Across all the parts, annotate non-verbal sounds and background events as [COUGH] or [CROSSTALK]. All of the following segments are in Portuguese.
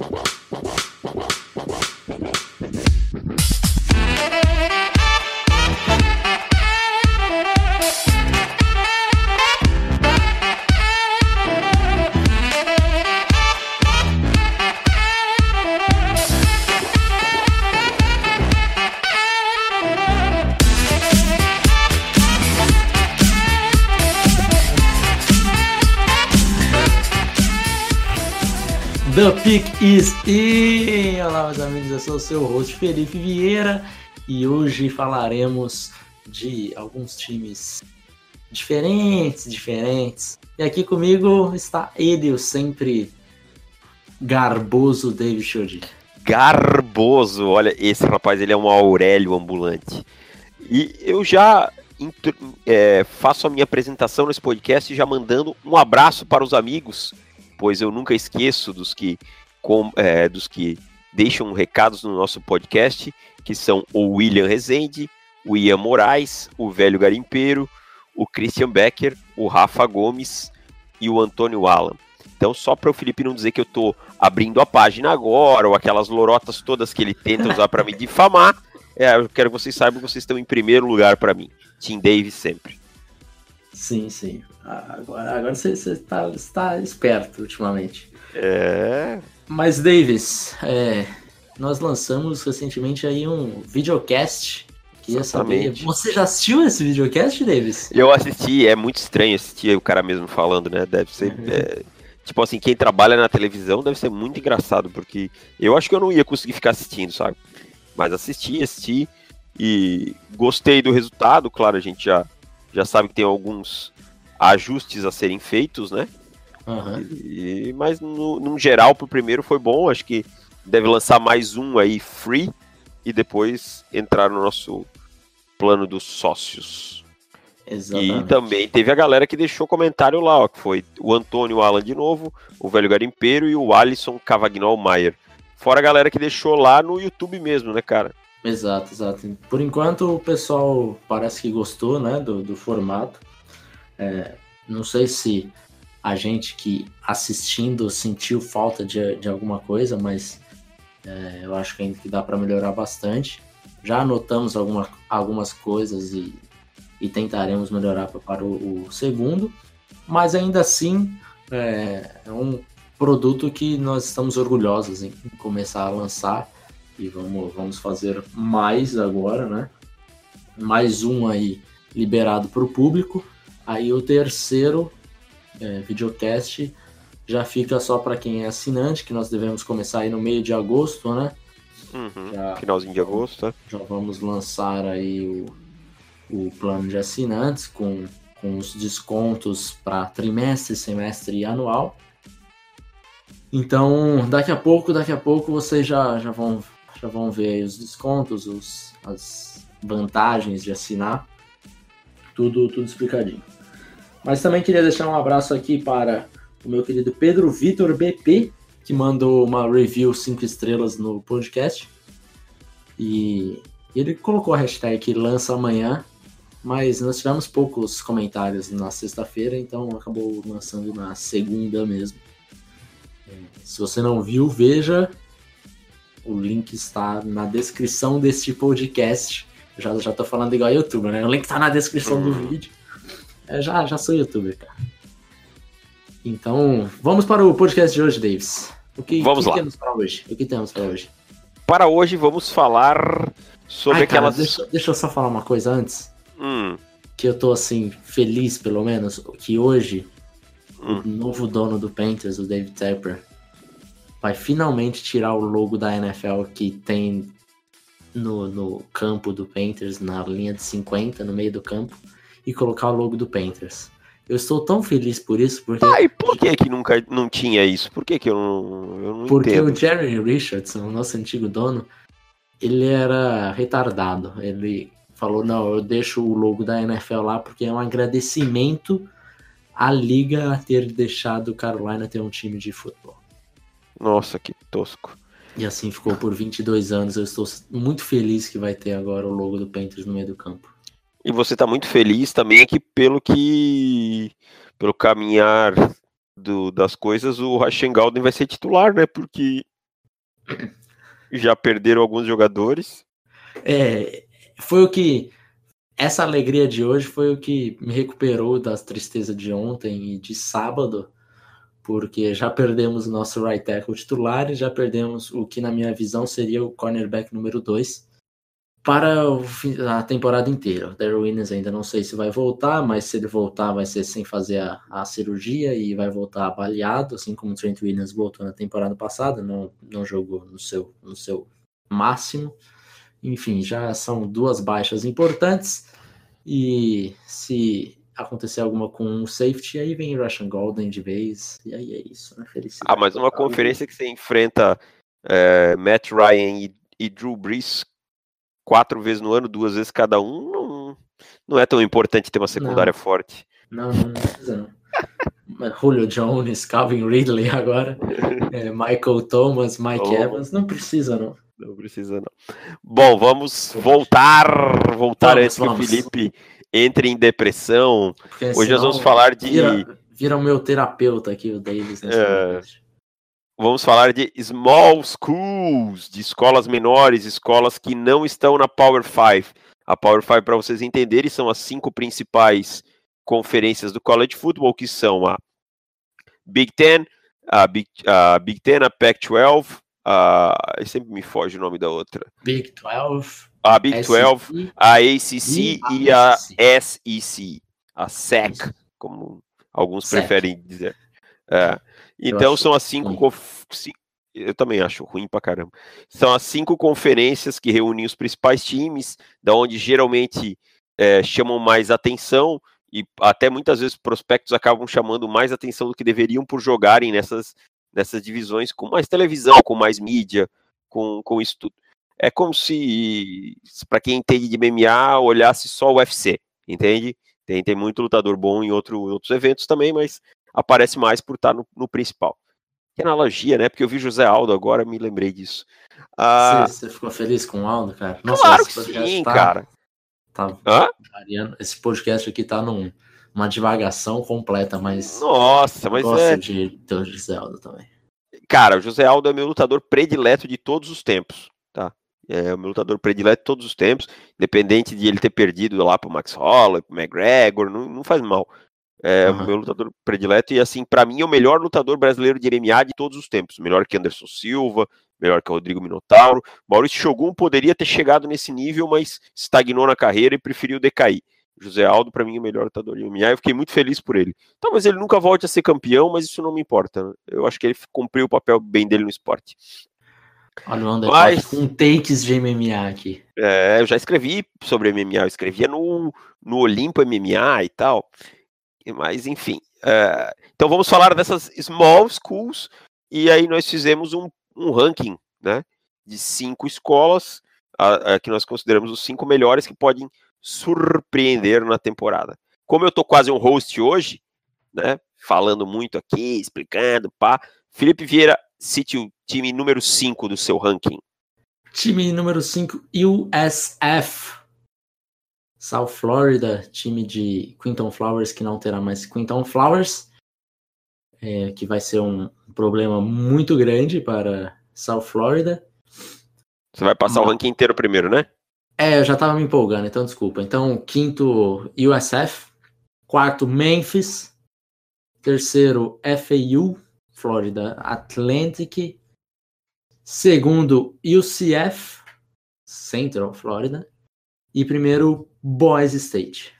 Wow. Is in! Olá, meus amigos, eu sou o seu host Felipe Vieira e hoje falaremos de alguns times diferentes, diferentes. E aqui comigo está ele, o sempre garboso David Shoddy. Garboso, olha, esse rapaz ele é um Aurélio ambulante. E eu já é, faço a minha apresentação nesse podcast já mandando um abraço para os amigos pois eu nunca esqueço dos que, com, é, dos que deixam recados no nosso podcast, que são o William Rezende, o Ian Moraes, o Velho Garimpeiro, o Christian Becker, o Rafa Gomes e o Antônio Alan. Então, só para o Felipe não dizer que eu estou abrindo a página agora, ou aquelas lorotas todas que ele tenta usar para me difamar, é, eu quero que vocês saibam que vocês estão em primeiro lugar para mim. Tim Davis sempre. Sim, sim. Agora, agora você está está esperto ultimamente. É. Mas, Davis, é, nós lançamos recentemente aí um videocast. Queria saber. Você já assistiu esse videocast, Davis? Eu assisti, é muito estranho assistir o cara mesmo falando, né? Deve ser. Uhum. É, tipo assim, quem trabalha na televisão deve ser muito engraçado, porque eu acho que eu não ia conseguir ficar assistindo, sabe? Mas assisti, assisti e gostei do resultado. Claro, a gente já, já sabe que tem alguns ajustes a serem feitos, né? Uhum. E, mas no, no geral, pro primeiro foi bom. Acho que deve lançar mais um aí free e depois entrar no nosso plano dos sócios. Exatamente. E também teve a galera que deixou comentário lá, ó, que foi o Antônio Alan de novo, o Velho Garimpeiro e o Alisson Cavagnol Maier. Fora a galera que deixou lá no YouTube mesmo, né, cara? Exato, exato. Por enquanto o pessoal parece que gostou, né, do, do formato. É, não sei se a gente que assistindo sentiu falta de, de alguma coisa, mas é, eu acho que ainda que dá para melhorar bastante. Já anotamos alguma, algumas coisas e, e tentaremos melhorar para o, o segundo, mas ainda assim é, é, um produto que nós estamos orgulhosos em começar a lançar e vamos, vamos fazer mais agora, né? Mais um aí liberado para o público. Aí o terceiro é, videocast já fica só para quem é assinante, que nós devemos começar aí no meio de agosto, né? Uhum, já, finalzinho de agosto, tá? Já vamos lançar aí o, o plano de assinantes com, com os descontos para trimestre, semestre e anual. Então, daqui a pouco, daqui a pouco vocês já, já, vão, já vão ver os descontos, os, as vantagens de assinar. Tudo, tudo explicadinho. Mas também queria deixar um abraço aqui para o meu querido Pedro Vitor BP, que mandou uma review 5 estrelas no podcast. E ele colocou a hashtag lança amanhã, mas nós tivemos poucos comentários na sexta-feira, então acabou lançando na segunda mesmo. Se você não viu, veja. O link está na descrição deste podcast. já, já tô falando igual youtuber, né? O link está na descrição do uhum. vídeo. É, já, já sou youtuber, cara. Então, vamos para o podcast de hoje, Davis. O que, vamos que lá. temos para hoje? O que temos para hoje? Para hoje vamos falar sobre Ai, aquelas. Cara, deixa, deixa, eu só falar uma coisa antes. Hum. Que eu tô assim, feliz pelo menos, que hoje hum. o novo dono do Panthers, o David Tepper, vai finalmente tirar o logo da NFL que tem no, no campo do Panthers, na linha de 50, no meio do campo e colocar o logo do Panthers. Eu estou tão feliz por isso, porque... Ah, e por que que nunca não tinha isso? Por que que eu não, eu não Porque entendo? o Jerry Richardson, o nosso antigo dono, ele era retardado. Ele falou, não, eu deixo o logo da NFL lá porque é um agradecimento à liga a ter deixado Carolina ter um time de futebol. Nossa, que tosco. E assim ficou por 22 anos. Eu estou muito feliz que vai ter agora o logo do Panthers no meio do campo. E você está muito feliz também que pelo que pelo caminhar do, das coisas o Rashen Galden vai ser titular, né? Porque Já perderam alguns jogadores. É, foi o que. Essa alegria de hoje foi o que me recuperou das tristezas de ontem e de sábado, porque já perdemos o nosso right tackle titular e já perdemos o que, na minha visão, seria o cornerback número 2 para a temporada inteira. O Darryl Williams ainda não sei se vai voltar, mas se ele voltar vai ser sem fazer a, a cirurgia e vai voltar avaliado, assim como o Trent Williams voltou na temporada passada, não, não jogou no seu, no seu máximo. Enfim, já são duas baixas importantes e se acontecer alguma com o safety, aí vem Russian Golden de vez, e aí é isso, né? Felicidade. Ah, mas uma conferência que você enfrenta é, Matt Ryan e, e Drew Brees quatro vezes no ano, duas vezes cada um, não, não é tão importante ter uma secundária não. forte. Não, não, precisa não. Julio Jones, Calvin Ridley agora, [LAUGHS] é, Michael Thomas, Mike oh. Evans, não precisa não. Não precisa não. Bom, vamos voltar, voltar vamos, antes vamos. que o Felipe entre em depressão. Porque Hoje nós vamos falar de... Vira, vira o meu terapeuta aqui, o Davis. É, vamos falar de small schools, de escolas menores, escolas que não estão na Power 5. A Power 5, para vocês entenderem, são as cinco principais conferências do college football, que são a Big Ten, a Big, a Big Ten, a Pac-12, a... sempre me foge o nome da outra. Big 12. A Big 12, a ACC e, e a, SEC, a SEC, como alguns SEC. preferem dizer. É. Então são as cinco. Conf... Eu também acho ruim pra caramba. São as cinco conferências que reúnem os principais times, da onde geralmente é, chamam mais atenção e até muitas vezes prospectos acabam chamando mais atenção do que deveriam por jogarem nessas, nessas divisões com mais televisão, com mais mídia, com, com isso tudo. É como se, para quem entende de MMA, olhasse só o UFC, entende? Tem, tem muito lutador bom em outro, outros eventos também, mas aparece mais por estar no, no principal. Que analogia, né? Porque eu vi José Aldo agora, me lembrei disso. Ah, você, você, ficou feliz com o Aldo, cara? Nossa, claro que sim, tá, cara. Tá variando. Esse podcast aqui tá num, numa divagação completa, mas. Nossa, mas gosto é. de ter o José Aldo também. Cara, o José Aldo é meu lutador predileto de todos os tempos, tá? É o meu lutador predileto de todos os tempos, independente de ele ter perdido lá pro Max Holloway, pro McGregor, não, não faz mal. É uhum. o meu lutador predileto e, assim, para mim é o melhor lutador brasileiro de MMA de todos os tempos. Melhor que Anderson Silva, melhor que Rodrigo Minotauro. Maurício Shogun poderia ter chegado nesse nível, mas estagnou na carreira e preferiu decair. José Aldo, para mim, é o melhor lutador de MMA. Eu fiquei muito feliz por ele. Talvez ele nunca volte a ser campeão, mas isso não me importa. Eu acho que ele cumpriu o papel bem dele no esporte. Olha o mas, com takes de MMA aqui. É, eu já escrevi sobre MMA. Eu escrevia no, no Olimpo MMA e tal. Mas, enfim. Uh, então vamos falar dessas small schools. E aí nós fizemos um, um ranking né, de cinco escolas uh, uh, que nós consideramos os cinco melhores que podem surpreender na temporada. Como eu tô quase um host hoje, né? Falando muito aqui, explicando, pá. Felipe Vieira, cite o time número 5 do seu ranking. Time número 5, USF. South Florida, time de Quinton Flowers, que não terá mais Quinton Flowers, é, que vai ser um problema muito grande para South Florida. Você vai passar Mas... o ranking inteiro primeiro, né? É, eu já tava me empolgando, então desculpa. Então, quinto, USF. Quarto, Memphis. Terceiro, FAU, Florida Atlantic. Segundo, UCF, Central Florida. E primeiro, Boys State.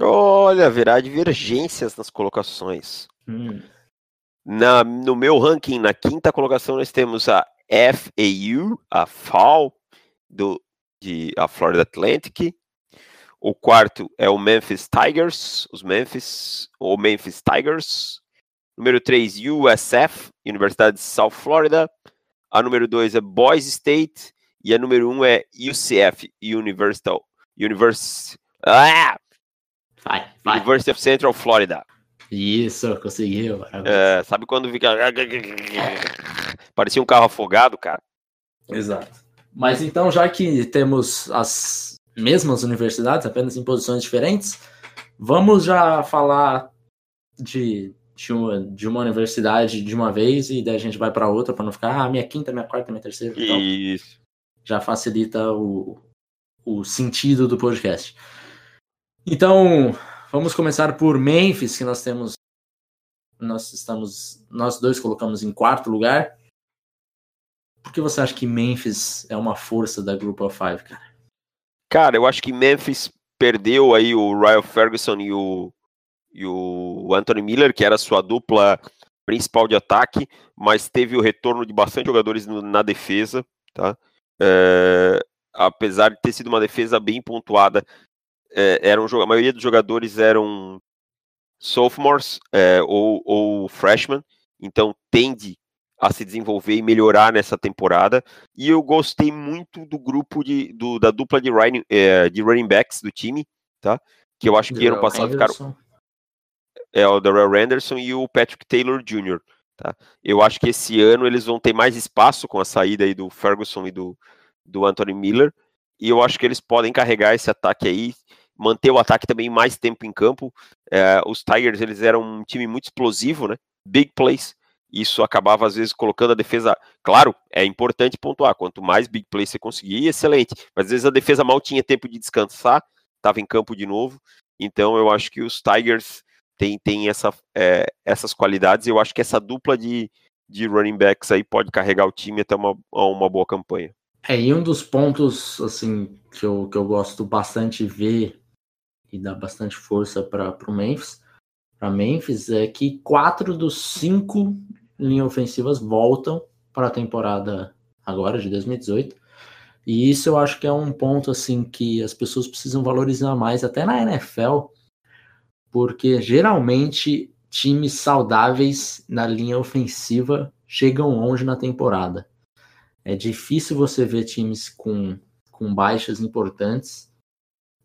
Olha, haverá divergências nas colocações. Hum. Na, no meu ranking, na quinta colocação, nós temos a FAU, a FAU, do, de, a Florida Atlantic. O quarto é o Memphis Tigers, os Memphis, ou Memphis Tigers. Número 3, USF, Universidade de South Florida. A número 2 é Boys State. E a número 1 um é UCF, University University. Ah! Vai, vai. University of Central Florida. Isso, conseguiu. É, sabe quando fica. Parecia um carro afogado, cara. Exato. Mas então, já que temos as mesmas universidades, apenas em posições diferentes, vamos já falar de de uma, de uma universidade de uma vez e daí a gente vai para outra para não ficar, ah, minha quinta, minha quarta, minha terceira. Então, Isso. já facilita o, o sentido do podcast. Então, vamos começar por Memphis, que nós temos. Nós estamos. Nós dois colocamos em quarto lugar. Por que você acha que Memphis é uma força da Group of Five, cara? Cara, eu acho que Memphis perdeu aí o Ryan Ferguson e o, e o Anthony Miller, que era sua dupla principal de ataque, mas teve o retorno de bastante jogadores na defesa, tá? É, apesar de ter sido uma defesa bem pontuada, é, eram, a maioria dos jogadores eram sophomores é, ou, ou freshmen, então tende a se desenvolver e melhorar nessa temporada. E eu gostei muito do grupo de, do, da dupla de running, é, de running backs do time, tá? Que eu acho que ano passado ficaram. É o Darrell Anderson e o Patrick Taylor Jr. Tá? Eu acho que esse ano eles vão ter mais espaço com a saída aí do Ferguson e do, do Anthony Miller. E eu acho que eles podem carregar esse ataque aí, manter o ataque também mais tempo em campo. É, os Tigers eles eram um time muito explosivo, né? Big plays isso acabava às vezes colocando a defesa. Claro, é importante pontuar. Quanto mais big play você conseguir, excelente. Mas às vezes a defesa mal tinha tempo de descansar, estava em campo de novo. Então eu acho que os Tigers têm, têm essa, é, essas qualidades. Eu acho que essa dupla de, de running backs aí pode carregar o time até uma, uma boa campanha. É, e um dos pontos assim que eu, que eu gosto bastante ver e dá bastante força para o Memphis, para Memphis é que quatro dos cinco linhas ofensivas voltam para a temporada agora de 2018. E isso eu acho que é um ponto assim que as pessoas precisam valorizar mais, até na NFL, porque geralmente times saudáveis na linha ofensiva chegam longe na temporada. É difícil você ver times com, com baixas importantes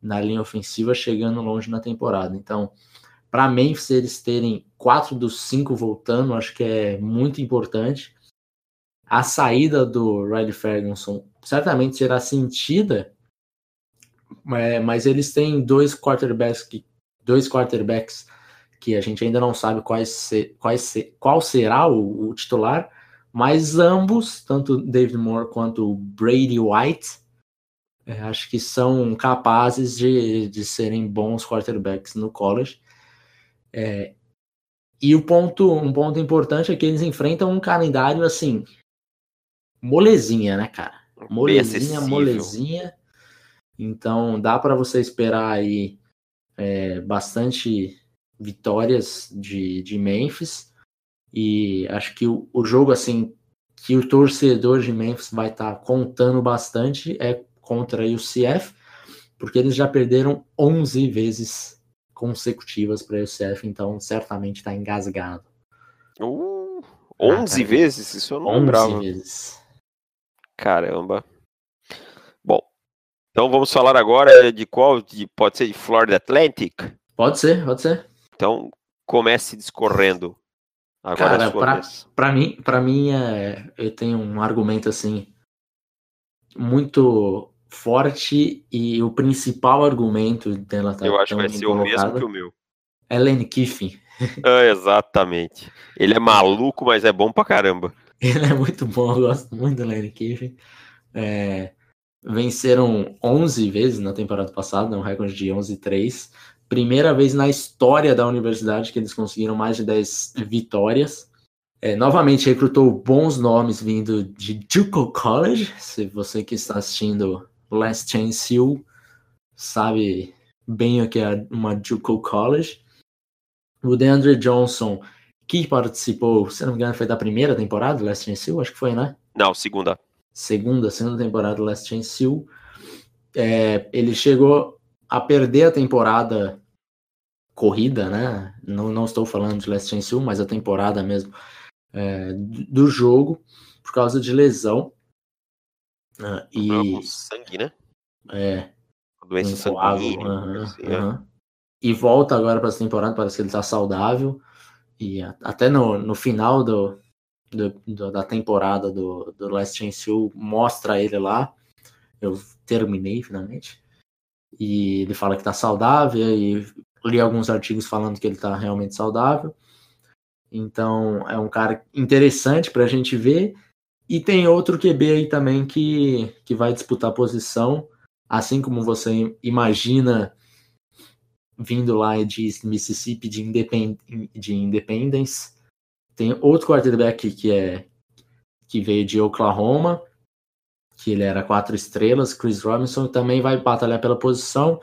na linha ofensiva chegando longe na temporada. Então, para Memphis eles terem quatro dos cinco voltando, acho que é muito importante. A saída do Riley Ferguson certamente será sentida, é, mas eles têm dois quarterbacks que, dois quarterbacks que a gente ainda não sabe quais quais qual será o, o, titular, mas ambos, tanto David Moore quanto Brady White, é, acho que são capazes de, de serem bons quarterbacks no college. É, e o ponto, um ponto importante é que eles enfrentam um calendário assim, molezinha, né, cara? Molezinha, molezinha. Então dá para você esperar aí é, bastante vitórias de, de Memphis. E acho que o, o jogo assim que o torcedor de Memphis vai estar tá contando bastante é contra o UCF, porque eles já perderam 11 vezes consecutivas para o UCF, então certamente está engasgado. Uh, 11 ah, vezes? Isso eu não 11 lembrava. vezes. Caramba. Bom, então vamos falar agora de qual? De, pode ser de Florida Atlantic? Pode ser, pode ser. Então comece discorrendo. Agora é Cara, para mim, para mim é, eu tenho um argumento assim muito forte e o principal argumento dela tá Eu acho que vai ser o mesmo que o meu. É Lane Kiffin. É, [LAUGHS] exatamente. Ele é maluco, mas é bom pra caramba. Ele é muito bom, eu gosto muito do Lane Kiffin. É, venceram 11 vezes na temporada passada, um recorde de 11-3. Primeira vez na história da universidade que eles conseguiram mais de 10 vitórias. É, novamente recrutou bons nomes vindo de Juco College. Se você que está assistindo Last Chance U sabe bem o que é uma Juco College. O DeAndre Johnson, que participou, se não me engano, foi da primeira temporada do Last Chance U, acho que foi, né? Não, segunda. Segunda, segunda temporada do Last Chance U. É, ele chegou a perder a temporada corrida, né? Não, não estou falando de Last Chance U, mas a temporada mesmo é, do jogo por causa de lesão. Ah, e sangue, né? É. doença sanguínea. Assim. É. E volta agora para essa temporada, parece que ele está saudável. E até no, no final do, do, do, da temporada do, do Last Chance U, mostra ele lá. Eu terminei finalmente. E ele fala que está saudável. E li alguns artigos falando que ele está realmente saudável. Então é um cara interessante para a gente ver. E tem outro QB aí também que, que vai disputar posição, assim como você imagina vindo lá de Mississippi de, Independ de Independence. Tem outro quarterback que é que veio de Oklahoma, que ele era quatro estrelas, Chris Robinson também vai batalhar pela posição.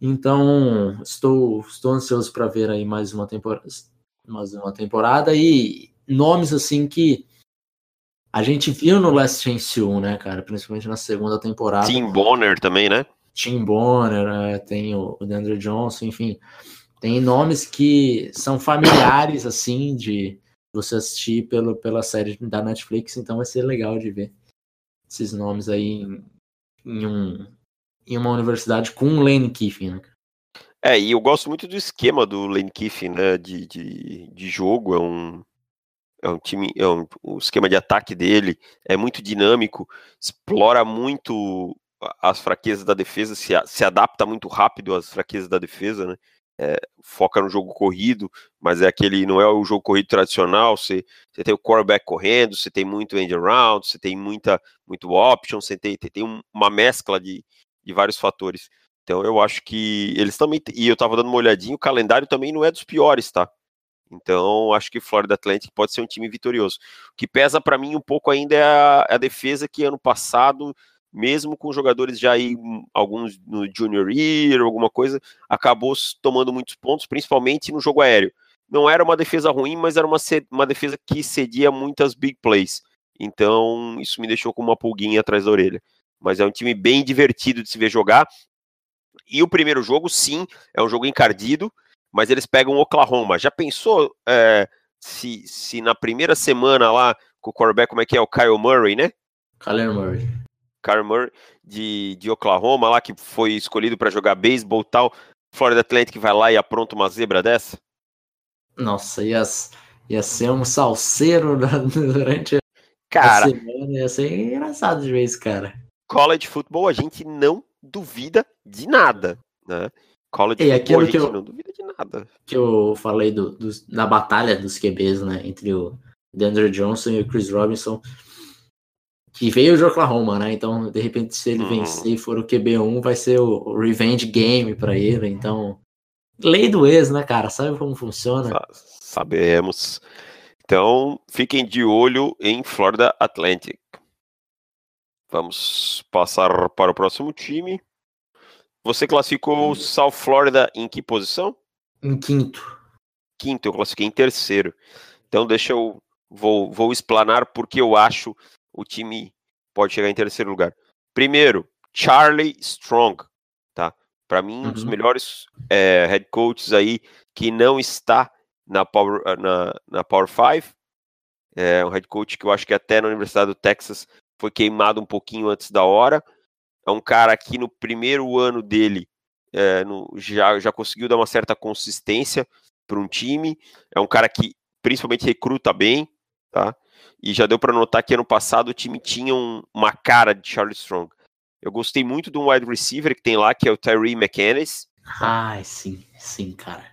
Então, estou estou ansioso para ver aí mais uma temporada, mais uma temporada e nomes assim que a gente viu no Last Chance 1, né, cara, principalmente na segunda temporada. Tim Bonner também, né? Tim Bonner, é, tem o DeAndre Johnson, enfim, tem nomes que são familiares assim de você assistir pelo, pela série da Netflix, então vai ser legal de ver esses nomes aí em, em um, em uma universidade com o Lane Kiffin, né? É, e eu gosto muito do esquema do Lane Kiffin, né, de, de, de jogo, é um, é um time, é um, o esquema de ataque dele é muito dinâmico, explora muito as fraquezas da defesa, se, se adapta muito rápido às fraquezas da defesa, né, é, foca no jogo corrido, mas é aquele, não é o jogo corrido tradicional, você, você tem o quarterback correndo, você tem muito end around, você tem muita, muito option, você tem, tem uma mescla de, de vários fatores. Então eu acho que eles também, e eu tava dando uma olhadinha, o calendário também não é dos piores, tá? Então acho que Florida Atlantic pode ser um time vitorioso. O que pesa para mim um pouco ainda é a, a defesa que ano passado mesmo com jogadores já aí, hum, alguns no Junior Year, alguma coisa, acabou tomando muitos pontos, principalmente no jogo aéreo. Não era uma defesa ruim, mas era uma, uma defesa que cedia muitas big plays. Então, isso me deixou com uma pulguinha atrás da orelha. Mas é um time bem divertido de se ver jogar. E o primeiro jogo, sim, é um jogo encardido, mas eles pegam Oklahoma. Já pensou é, se, se na primeira semana lá, com o quarterback, como é que é? O Kyle Murray, né? Kyle Murray. Kyle Murray de, de Oklahoma, lá que foi escolhido para jogar beisebol e tal. Florida Atlantic vai lá e apronta uma zebra dessa? Nossa, ia, ia ser um salseiro [LAUGHS] durante cara, a semana. Ia ser engraçado de ver isso, cara. College futebol a gente não duvida de nada, né? College e futebol a gente eu, não duvida de nada. Que eu falei do, do, da batalha dos QBs, né? Entre o DeAndre Johnson e o Chris Robinson que veio de Oklahoma, né? Então, de repente, se ele uhum. vencer e for o QB1, vai ser o revenge game para ele. Então, lei do ex, né, cara? Sabe como funciona? Sabemos. Então, fiquem de olho em Florida Atlantic. Vamos passar para o próximo time. Você classificou o South Florida em que posição? Em quinto. Quinto, eu classifiquei em terceiro. Então, deixa eu. Vou, vou explanar porque eu acho o time pode chegar em terceiro lugar. Primeiro, Charlie Strong, tá? Para mim, um uhum. dos melhores é, head coaches aí que não está na Power, ah, na, na Power 5. É um head coach que eu acho que até na Universidade do Texas foi queimado um pouquinho antes da hora. É um cara que no primeiro ano dele é, no, já, já conseguiu dar uma certa consistência para um time. É um cara que principalmente recruta bem, tá? E já deu para notar que ano passado o time tinha um, uma cara de Charlie Strong. Eu gostei muito de um wide receiver que tem lá, que é o Tyree McAnnis. Ai, sim, sim, cara.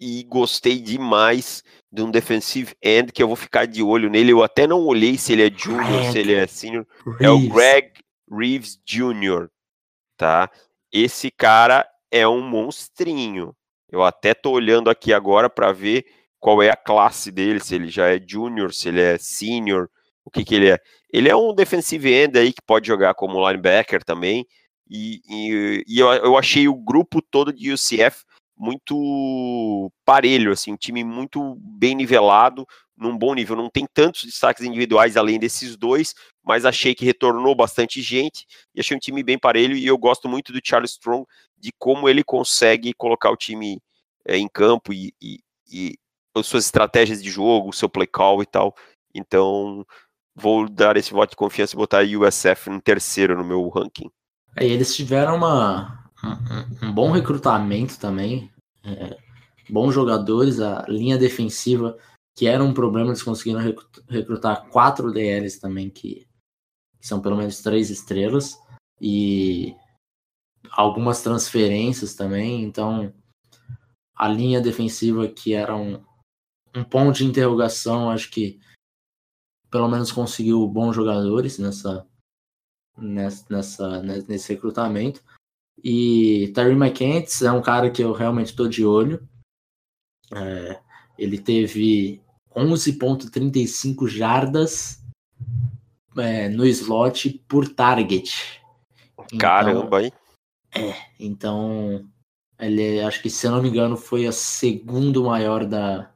E gostei demais de um defensive end que eu vou ficar de olho nele. Eu até não olhei se ele é junior, Greg se ele é senior. Reeves. É o Greg Reeves Jr., tá? Esse cara é um monstrinho. Eu até tô olhando aqui agora para ver qual é a classe dele, se ele já é junior, se ele é senior, o que, que ele é. Ele é um defensive end aí que pode jogar como linebacker também. E, e, e eu, eu, achei o grupo todo de UCF muito parelho, assim, um time muito bem nivelado, num bom nível. Não tem tantos destaques individuais além desses dois, mas achei que retornou bastante gente e achei um time bem parelho. E eu gosto muito do Charles Strong, de como ele consegue colocar o time é, em campo e, e, e suas estratégias de jogo, seu play call e tal. Então, vou dar esse voto de confiança e botar a USF em terceiro no meu ranking. É, eles tiveram uma, um, um bom recrutamento também, é, bons jogadores, a linha defensiva, que era um problema, eles conseguiram recrutar quatro DLs também, que, que são pelo menos três estrelas, e algumas transferências também, então a linha defensiva que era um, um ponto de interrogação. Acho que pelo menos conseguiu bons jogadores nessa, nessa, nessa nesse recrutamento. E Terry McKenzie é um cara que eu realmente estou de olho. É, ele teve 11,35 jardas é, no slot por target. Então, Caramba, hein? É, então ele acho que se eu não me engano foi a segundo maior da,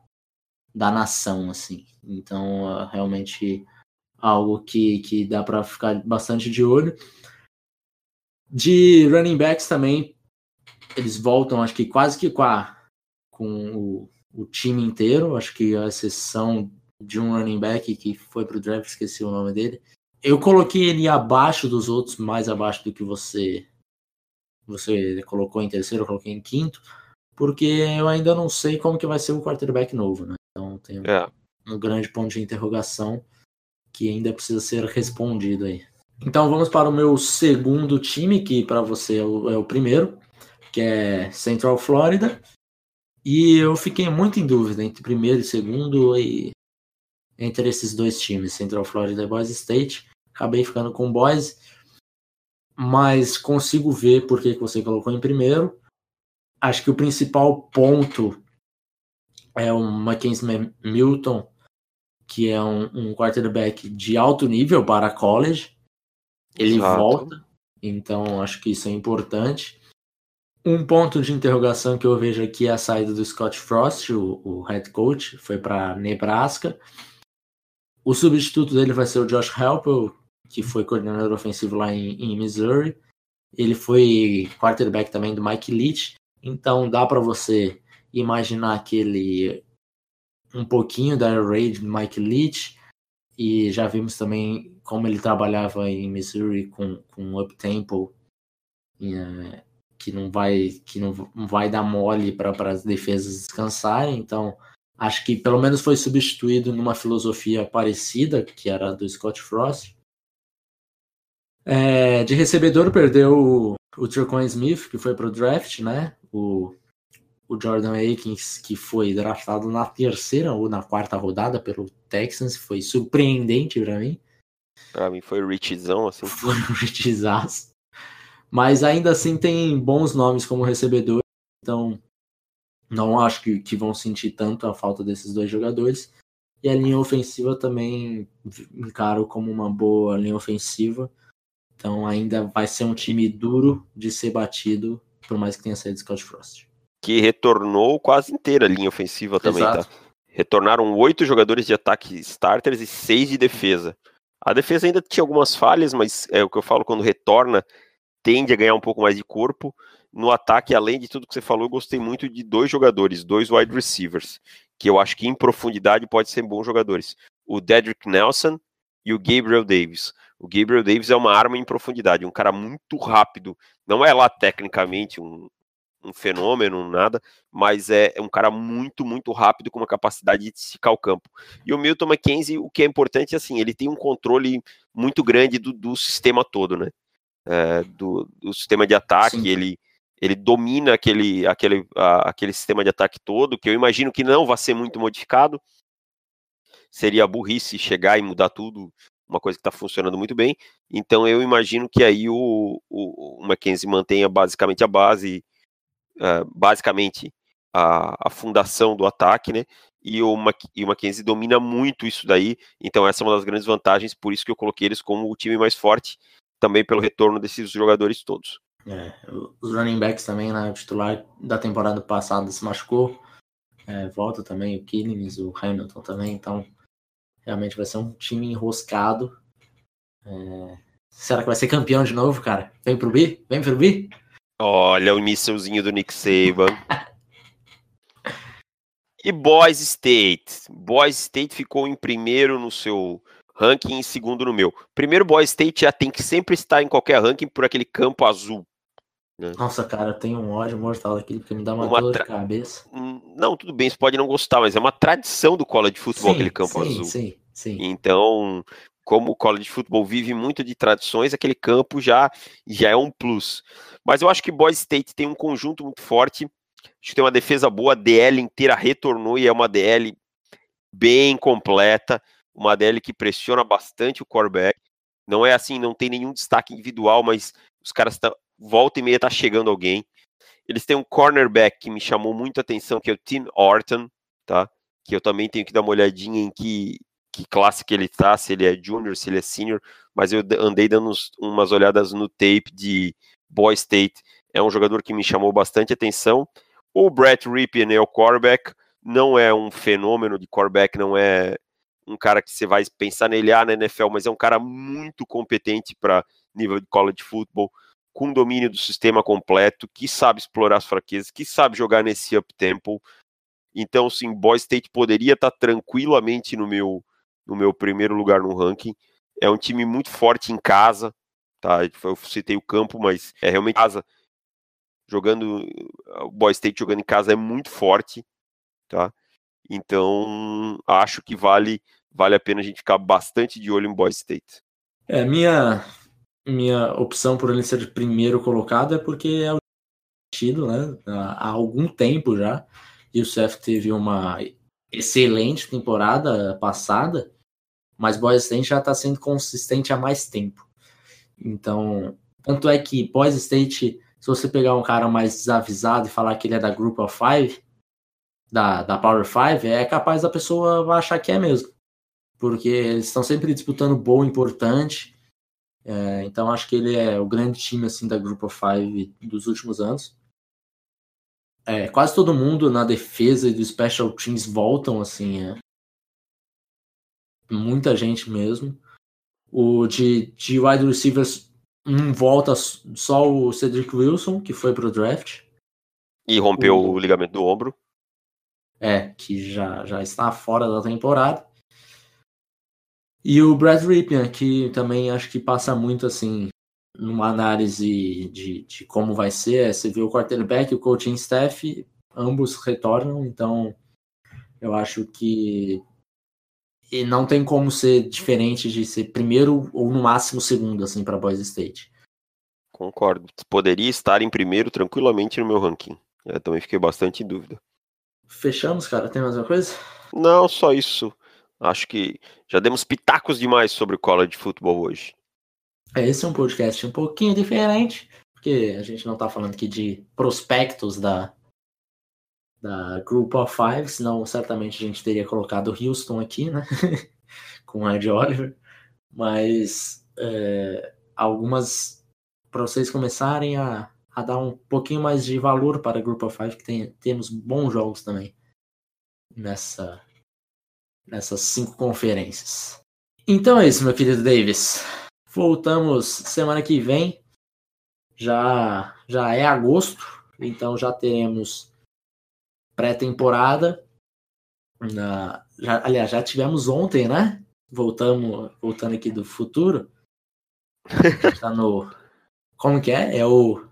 da nação, assim. Então, é realmente algo que, que dá para ficar bastante de olho. De running backs também, eles voltam, acho que quase que com, a, com o, o time inteiro. Acho que a exceção de um running back que foi pro draft, esqueci o nome dele. Eu coloquei ele abaixo dos outros, mais abaixo do que você você colocou em terceiro, eu coloquei em quinto, porque eu ainda não sei como que vai ser o quarterback novo, né? Então tem é. um grande ponto de interrogação que ainda precisa ser respondido aí. Então vamos para o meu segundo time, que para você é o, é o, primeiro, que é Central Florida. E eu fiquei muito em dúvida entre primeiro e segundo e entre esses dois times, Central Florida e Boise State. Acabei ficando com Boise, mas consigo ver por que você colocou em primeiro. Acho que o principal ponto é o Mackenzie Milton, que é um, um quarterback de alto nível para college. Ele Exato. volta, então acho que isso é importante. Um ponto de interrogação que eu vejo aqui é a saída do Scott Frost, o, o head coach, foi para Nebraska. O substituto dele vai ser o Josh Helpel, que foi coordenador ofensivo lá em, em Missouri. Ele foi quarterback também do Mike Leach. Então dá para você imaginar aquele um pouquinho da raid do Mike Leach e já vimos também como ele trabalhava em Missouri com com up tempo é, que não vai que não vai dar mole para as defesas descansarem. Então acho que pelo menos foi substituído numa filosofia parecida que era a do Scott Frost. É, de recebedor perdeu o, o Smith que foi para o draft né? O o Jordan Akins, que foi draftado na terceira ou na quarta rodada pelo Texans, foi surpreendente para mim. Para mim foi Richzão, assim. [LAUGHS] Foi Richzaço. Mas ainda assim tem bons nomes como recebedor, então não acho que, que vão sentir tanto a falta desses dois jogadores. E a linha ofensiva também encaro como uma boa linha ofensiva. Então ainda vai ser um time duro de ser batido, por mais que tenha saído Scott Frost que retornou quase inteira a linha ofensiva também, tá? Exato. tá? Retornaram oito jogadores de ataque starters e seis de defesa. A defesa ainda tinha algumas falhas, mas é o que eu falo quando retorna, tende a ganhar um pouco mais de corpo. No ataque, além de tudo que você falou, eu gostei muito de dois jogadores, dois wide receivers, que eu acho que em profundidade pode ser bons jogadores. O Dedrick Nelson e o Gabriel Davis. O Gabriel Davis é uma arma em profundidade, um cara muito rápido. Não é lá tecnicamente um, um fenômeno, nada, mas é, é, um cara muito, muito rápido, com uma capacidade de esticar o campo. E o Milton McKenzie, o que é importante, assim, ele tem um controle muito grande do, do sistema todo, né? É, do, do, sistema de ataque, ele, ele domina aquele, aquele, a, aquele sistema de ataque todo, que eu imagino que não vai ser muito modificado. Seria burrice chegar e mudar tudo, uma coisa que está funcionando muito bem. Então eu imagino que aí o, o, o Mackenzie mantenha basicamente a base uh, basicamente a, a, fundação do ataque, né? E o, Mac, e o Mackenzie domina muito isso daí, então essa é uma das grandes vantagens, por isso que eu coloquei eles como o time mais forte, também pelo retorno desses jogadores todos. É, os running backs também, né? O titular da temporada passada se machucou, é, volta também o Killings, o Hamilton também, então realmente vai ser um time enroscado. É... Será que vai ser campeão de novo, cara? Vem pro B? Vem pro B? Olha o mísselzinho do Nick Saban. e Boys State. Boys State ficou em primeiro no seu ranking e em segundo no meu. Primeiro, Boys State já tem que sempre estar em qualquer ranking por aquele campo azul. Né? Nossa, cara, tem um ódio mortal daquele que me dá uma, uma dor tra... de cabeça. Hum, não, tudo bem, você pode não gostar, mas é uma tradição do college de futebol sim, aquele campo sim, azul. Sim, sim. Então, como o college futebol vive muito de tradições, aquele campo já, já é um plus. Mas eu acho que Boys State tem um conjunto muito forte, acho que tem uma defesa boa, a DL inteira retornou e é uma DL bem completa, uma DL que pressiona bastante o quarterback. Não é assim, não tem nenhum destaque individual, mas os caras tá, volta e meia tá chegando alguém. Eles têm um cornerback que me chamou muito a atenção, que é o Tim Orton, tá? Que eu também tenho que dar uma olhadinha em que, que classe que ele tá, se ele é junior, se ele é senior, mas eu andei dando uns, umas olhadas no tape de Boy State. É um jogador que me chamou bastante atenção. O Brett Ripien é o quarterback, não é um fenômeno de quarterback, não é um cara que você vai pensar nele ah, na NFL, mas é um cara muito competente para nível de college football, com domínio do sistema completo, que sabe explorar as fraquezas, que sabe jogar nesse up tempo. Então, sim, Boy State poderia estar tá tranquilamente no meu no meu primeiro lugar no ranking. É um time muito forte em casa, tá? Eu citei o campo, mas é realmente casa jogando o Boy State jogando em casa é muito forte, tá? Então, acho que vale vale a pena a gente ficar bastante de olho em Boy State. É, minha minha opção por ele ser primeiro colocado é porque é o tido, né? Há algum tempo já. E o Seth teve uma excelente temporada passada, mas Boys State já está sendo consistente há mais tempo. Então, tanto é que Boys State, se você pegar um cara mais desavisado e falar que ele é da Group of Five, da, da Power Five, é capaz da pessoa achar que é mesmo. Porque eles estão sempre disputando bowl importante. É, então acho que ele é o grande time assim da Group of Five dos últimos anos. É, quase todo mundo na defesa e do Special Teams voltam assim. É, muita gente mesmo. O de, de wide receivers um volta só o Cedric Wilson, que foi pro draft. E rompeu o, o ligamento do ombro. É, que já, já está fora da temporada. E o Brad Ripien, que também acho que passa muito assim numa análise de, de como vai ser. É, você vê o quarterback e o coaching staff, ambos retornam, então eu acho que e não tem como ser diferente de ser primeiro ou no máximo segundo assim para Boise State. Concordo. Poderia estar em primeiro tranquilamente no meu ranking. Eu também fiquei bastante em dúvida. Fechamos, cara. Tem mais uma coisa? Não, só isso. Acho que já demos pitacos demais sobre o college de futebol hoje. É, esse é um podcast um pouquinho diferente, porque a gente não está falando aqui de prospectos da, da Group of Five, senão certamente a gente teria colocado Houston aqui, né? [LAUGHS] Com o Ed Oliver. Mas é, algumas para vocês começarem a, a dar um pouquinho mais de valor para a Group of Five, que tem, temos bons jogos também nessa nessas cinco conferências. Então é isso, meu querido Davis. Voltamos semana que vem. Já já é agosto, então já teremos pré-temporada. Na, já, aliás, já tivemos ontem, né? Voltamos, voltando aqui do futuro. Está [LAUGHS] no. Como que é? É o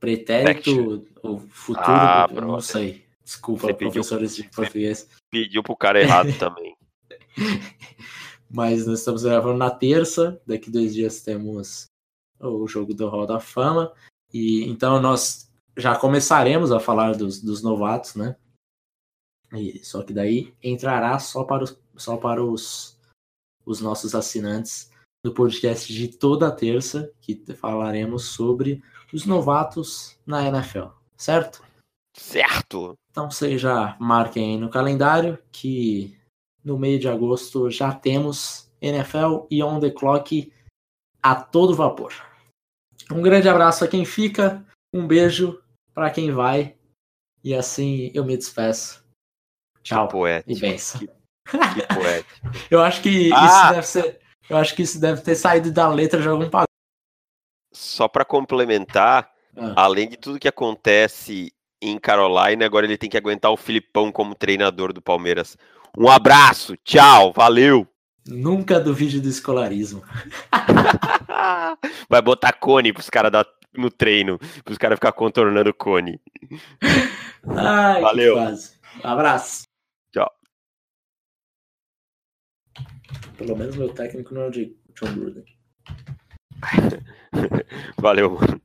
pretérito, o futuro, ah, não sei. Desculpa, Você professores pediu, de português. Pediu pro cara errado [LAUGHS] também. [LAUGHS] Mas nós estamos gravando na terça, daqui dois dias temos o jogo do Hall da Fama. E então nós já começaremos a falar dos, dos novatos, né? E, só que daí entrará só para os, só para os, os nossos assinantes do podcast de toda terça, que falaremos sobre os novatos na NFL, certo? Certo! Então vocês já marquem aí no calendário que no meio de agosto já temos NFL e On The Clock a todo vapor. Um grande abraço a quem fica, um beijo para quem vai e assim eu me despeço. Tchau que e benção. Que, que poético. [LAUGHS] eu acho que ah! isso deve ser, eu acho que isso deve ter saído da letra de algum pagode. Só para complementar, ah. além de tudo que acontece em Carolina, agora ele tem que aguentar o Filipão como treinador do Palmeiras. Um abraço, tchau, valeu! Nunca duvide do escolarismo. [LAUGHS] Vai botar cone pros caras no treino, pros caras ficar contornando o cone. Ai, valeu. Abraço. Tchau. Pelo menos meu técnico não é o de John Gruden. [LAUGHS] valeu, mano.